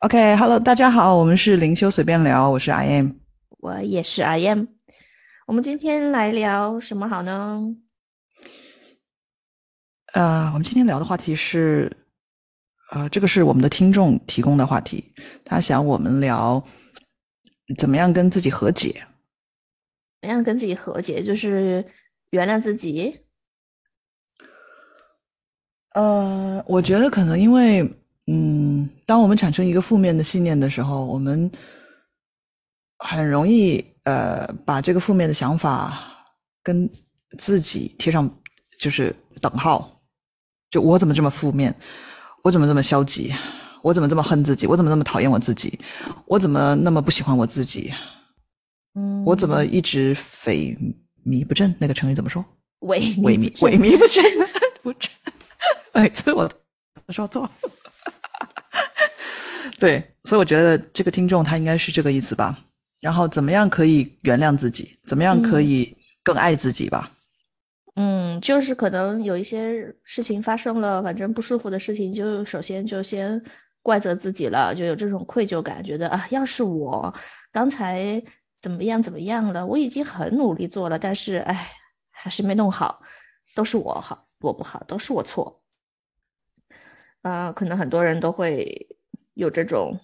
OK，Hello，大家好，我们是灵修随便聊，我是 I am，我也是 I am。我们今天来聊什么好呢？呃，我们今天聊的话题是，呃，这个是我们的听众提供的话题，他想我们聊怎么样跟自己和解，怎么样跟自己和解，就是原谅自己。呃，我觉得可能因为，嗯，当我们产生一个负面的信念的时候，我们很容易呃把这个负面的想法跟自己贴上就是等号。就我怎么这么负面？我怎么这么消极？我怎么这么恨自己？我怎么那么讨厌我自己？我怎么那么不喜欢我自己？嗯，我怎么一直萎靡不振？那个成语怎么说？萎萎靡萎靡不振不振。每次 我说错。对，所以我觉得这个听众他应该是这个意思吧。然后怎么样可以原谅自己？怎么样可以更爱自己吧？嗯，就是可能有一些事情发生了，反正不舒服的事情，就首先就先怪责自己了，就有这种愧疚感，觉得啊，要是我刚才怎么样怎么样了，我已经很努力做了，但是哎，还是没弄好，都是我好，我不好，都是我错。啊，可能很多人都会有这种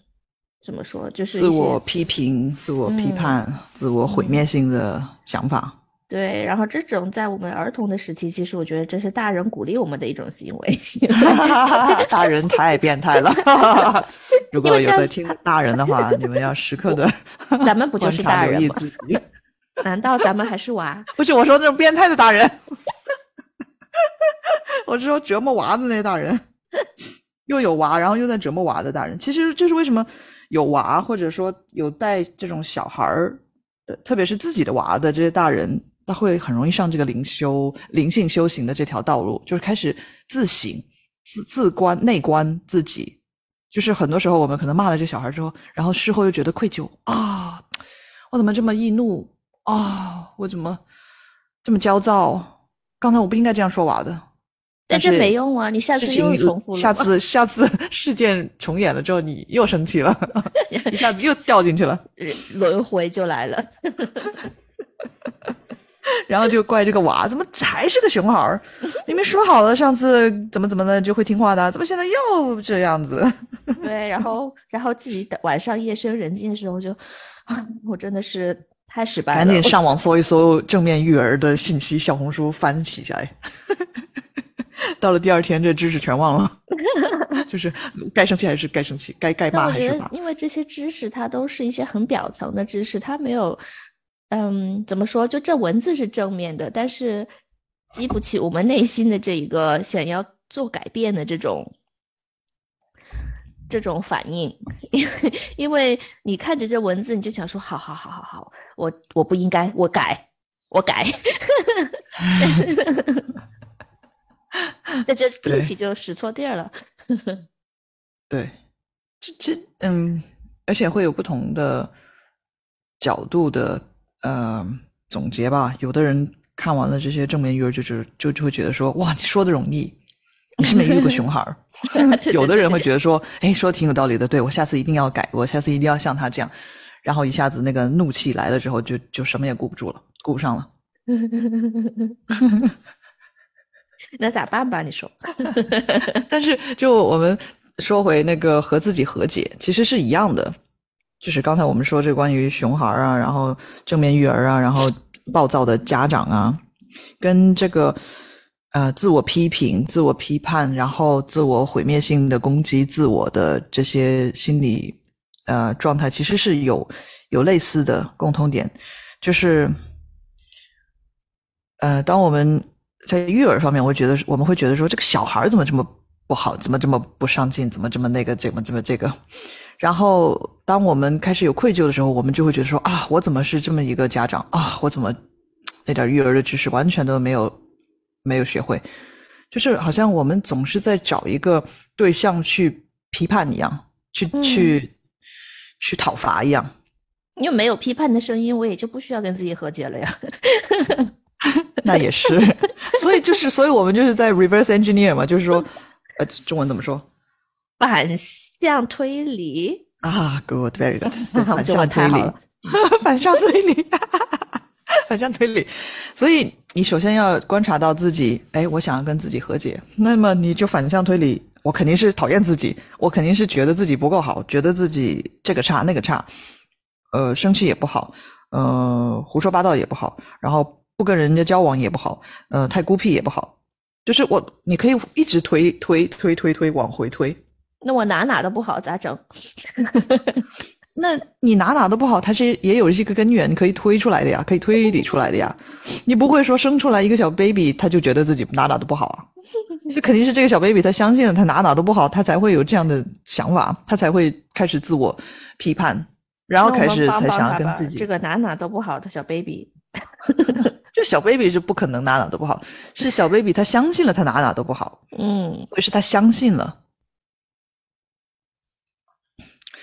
怎么说，就是自我批评、自我批判、自我毁灭性的想法。对，然后这种在我们儿童的时期，其实我觉得这是大人鼓励我们的一种行为。大人太变态了！如果有在听的大人的话，你们要时刻的，咱们不就是大人吗？难道咱们还是娃？不是，我说那种变态的大人，我是说折磨娃的那大人，又有娃，然后又在折磨娃的大人。其实这是为什么有娃，或者说有带这种小孩儿的，特别是自己的娃的这些大人。他会很容易上这个灵修、灵性修行的这条道路，就是开始自省、自自观、内观自己。就是很多时候，我们可能骂了这小孩之后，然后事后又觉得愧疚啊，我怎么这么易怒啊？我怎么这么焦躁？刚才我不应该这样说娃的。但是没用啊，你下次又重复了。下次下次事件重演了之后，你又生气了，一下子又掉进去了，轮回就来了。然后就怪这个娃，怎么还是个熊孩儿？明明说好了上次怎么怎么的就会听话的，怎么现在又这样子？对，然后然后自己晚上夜深人静的时候就，啊，我真的是太失败了。赶紧上网搜一搜正面育儿的信息，小红书翻起来。到了第二天，这知识全忘了，就是该生气还是该生气，该该骂还是骂。因为这些知识它都是一些很表层的知识，它没有。嗯，怎么说？就这文字是正面的，但是激不起我们内心的这一个想要做改变的这种这种反应。因为因为你看着这文字，你就想说：好好好好好，我我不应该，我改，我改。但是，那这 力气就使错地儿了。对，这这嗯，而且会有不同的角度的。呃，总结吧。有的人看完了这些正面育儿，就是就就会觉得说，哇，你说的容易，你是没遇过熊孩儿。有的人会觉得说，哎，说的挺有道理的，对我下次一定要改，我下次一定要像他这样。然后一下子那个怒气来了之后，就就什么也顾不住了，顾不上了。那咋办吧？你说。但是就我们说回那个和自己和解，其实是一样的。就是刚才我们说这关于熊孩啊，然后正面育儿啊，然后暴躁的家长啊，跟这个呃自我批评、自我批判，然后自我毁灭性的攻击自我的这些心理呃状态，其实是有有类似的共通点，就是呃，当我们在育儿方面，我会觉得我们会觉得说这个小孩怎么这么不好，怎么这么不上进，怎么这么那个，怎么怎么这个。然后，当我们开始有愧疚的时候，我们就会觉得说啊，我怎么是这么一个家长啊？我怎么那点育儿的知识完全都没有没有学会？就是好像我们总是在找一个对象去批判一样，去去去讨伐一样。因为没有批判的声音，我也就不需要跟自己和解了呀。那也是，所以就是，所以我们就是在 reverse engineer 嘛，就是说，呃，中文怎么说？反向推理啊，good，very good，我反向推理，反向推理，反向推理。所以你首先要观察到自己，哎，我想要跟自己和解，那么你就反向推理，我肯定是讨厌自己，我肯定是觉得自己不够好，觉得自己这个差那个差，呃，生气也不好，呃，胡说八道也不好，然后不跟人家交往也不好，呃，太孤僻也不好。就是我，你可以一直推推推推推往回推。那我哪哪都不好，咋整？那你哪哪都不好，它是也有一个根源可以推出来的呀，可以推理出来的呀。你不会说生出来一个小 baby，他就觉得自己哪哪都不好啊？这肯定是这个小 baby 他相信了他哪哪都不好，他才会有这样的想法，他才会开始自我批判，然后开始才想要跟自己这个哪哪都不好的小 baby。这小 baby 是不可能哪哪都不好，是小 baby 他相信了他哪哪都不好，嗯，所以是他相信了。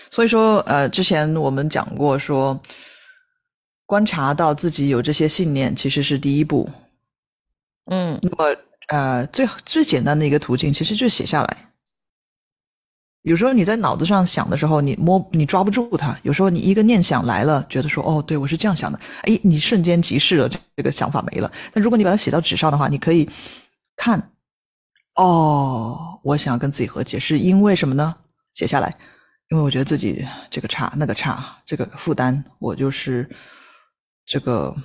所以说，呃，之前我们讲过，说观察到自己有这些信念，其实是第一步。嗯，那么，呃，最最简单的一个途径，其实就是写下来。有时候你在脑子上想的时候，你摸你抓不住它；有时候你一个念想来了，觉得说哦，对我是这样想的，哎，你瞬间即逝了，这个想法没了。但如果你把它写到纸上的话，你可以看，哦，我想要跟自己和解，是因为什么呢？写下来，因为我觉得自己这个差那个差，这个负担，我就是这个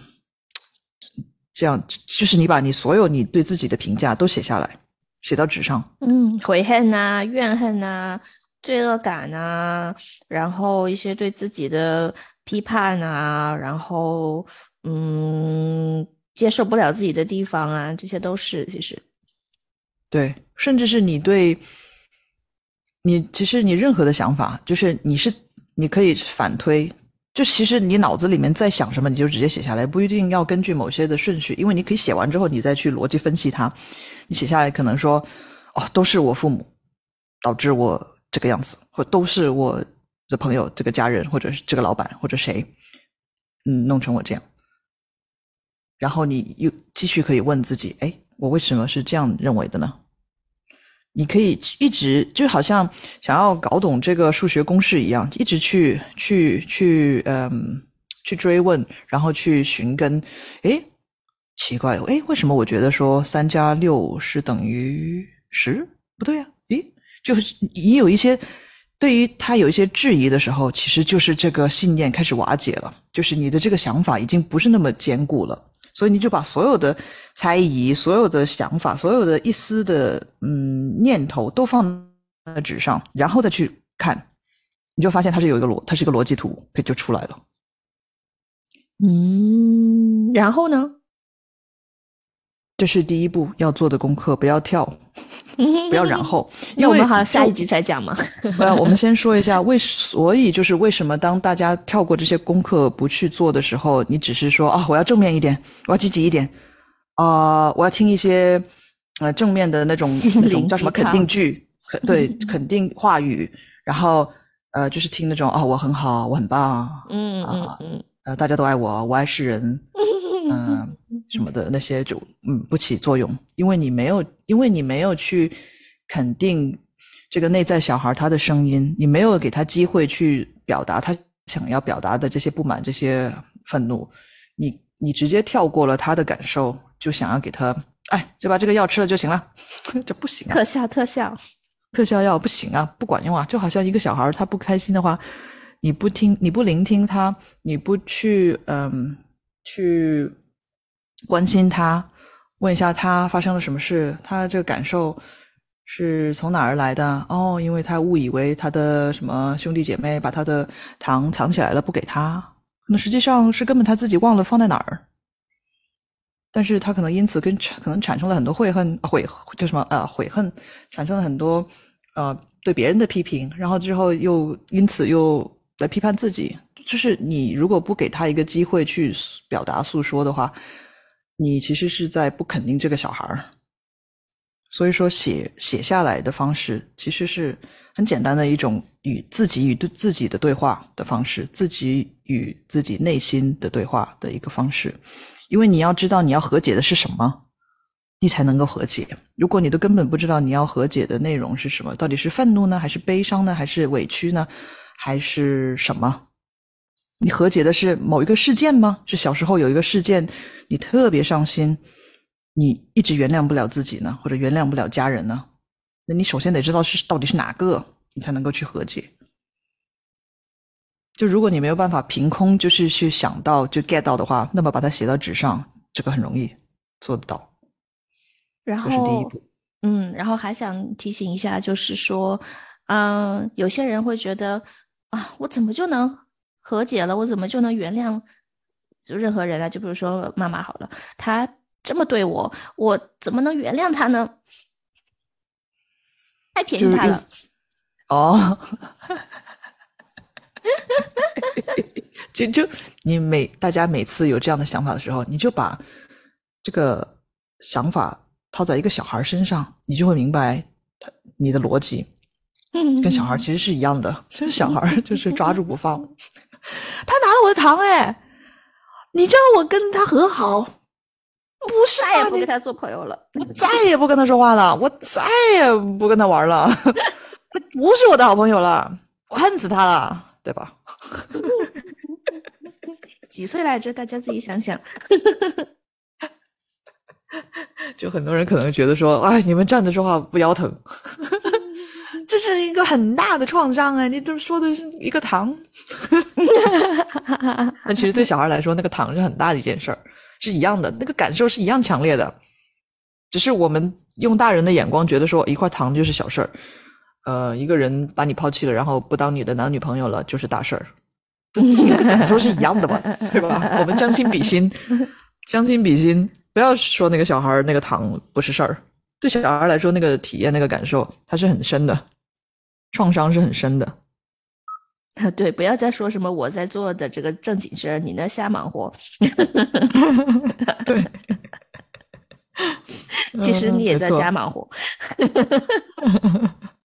这样，就是你把你所有你对自己的评价都写下来。写到纸上，嗯，悔恨呐，怨恨呐，罪恶感呐，然后一些对自己的批判啊，然后嗯，接受不了自己的地方啊，这些都是其实，对，甚至是你对，你其实你任何的想法，就是你是你可以反推。就其实你脑子里面在想什么，你就直接写下来，不一定要根据某些的顺序，因为你可以写完之后，你再去逻辑分析它。你写下来可能说，哦，都是我父母导致我这个样子，或都是我的朋友、这个家人，或者是这个老板，或者谁，嗯，弄成我这样。然后你又继续可以问自己，哎，我为什么是这样认为的呢？你可以一直就好像想要搞懂这个数学公式一样，一直去去去，嗯，去追问，然后去寻根。诶，奇怪，诶，为什么我觉得说三加六是等于十？不对呀，诶，就是你有一些对于他有一些质疑的时候，其实就是这个信念开始瓦解了，就是你的这个想法已经不是那么坚固了。所以你就把所有的猜疑、所有的想法、所有的一丝的嗯念头都放在纸上，然后再去看，你就发现它是有一个逻，它是一个逻辑图，就出来了。嗯，然后呢？这是第一步要做的功课，不要跳，不要然后。那我们好像下一集才讲嘛。呃，我们先说一下为，所以就是为什么当大家跳过这些功课不去做的时候，你只是说啊，我要正面一点，我要积极一点，啊，我要听一些呃正面的那种那种叫什么肯定句，对，肯定话语，然后呃就是听那种啊，我很好，我很棒，嗯嗯嗯，呃，大家都爱我，我爱世人。嗯，什么的那些就嗯不起作用，因为你没有，因为你没有去肯定这个内在小孩他的声音，你没有给他机会去表达他想要表达的这些不满、这些愤怒，你你直接跳过了他的感受，就想要给他，哎，就把这个药吃了就行了，这不行啊！特效特效特效药不行啊，不管用啊！就好像一个小孩他不开心的话，你不听，你不聆听他，你不去嗯。去关心他，问一下他发生了什么事，他这个感受是从哪儿来的？哦，因为他误以为他的什么兄弟姐妹把他的糖藏起来了，不给他，那实际上是根本他自己忘了放在哪儿。但是他可能因此跟可能产生了很多悔恨，悔叫什么呃悔恨，产生了很多呃对别人的批评，然后之后又因此又来批判自己。就是你如果不给他一个机会去表达诉说的话，你其实是在不肯定这个小孩儿。所以说写写下来的方式其实是很简单的一种与自己与对自己的对话的方式，自己与自己内心的对话的一个方式。因为你要知道你要和解的是什么，你才能够和解。如果你都根本不知道你要和解的内容是什么，到底是愤怒呢，还是悲伤呢，还是委屈呢，还是什么？你和解的是某一个事件吗？是小时候有一个事件，你特别伤心，你一直原谅不了自己呢，或者原谅不了家人呢？那你首先得知道是到底是哪个，你才能够去和解。就如果你没有办法凭空就是去想到就 get 到的话，那么把它写到纸上，这个很容易做得到。然这是第一后，步。嗯，然后还想提醒一下，就是说，嗯，有些人会觉得啊，我怎么就能和解了？我怎么就能原谅就任何人呢？就比如说妈妈好了，她这么对我，我怎么能原谅她呢？太便宜她了。哦，就就你每大家每次有这样的想法的时候，你就把这个想法套在一个小孩身上，你就会明白他你的逻辑嗯，跟小孩其实是一样的。就 是小孩就是抓住不放，他拿了我的糖哎，你叫我跟他和好，不是再也不跟他做朋友了。我再也不跟他说话了，我再也不跟他玩了，他不是我的好朋友了，我恨死他了，对吧？几岁来着？大家自己想想。就很多人可能觉得说，哎，你们站着说话不腰疼，这是一个很大的创伤哎，你这说的是一个糖，但其实对小孩来说，那个糖是很大的一件事儿，是一样的，那个感受是一样强烈的，只是我们用大人的眼光觉得说一块糖就是小事儿，呃，一个人把你抛弃了，然后不当你的男女朋友了，就是大事儿，这这个感受是一样的嘛，对吧？我们将心比心，将心比心，不要说那个小孩那个糖不是事儿，对小孩来说，那个体验那个感受，它是很深的，创伤是很深的。对，不要再说什么我在做的这个正经事儿，你那瞎忙活。对，其实嗯你也在瞎忙活。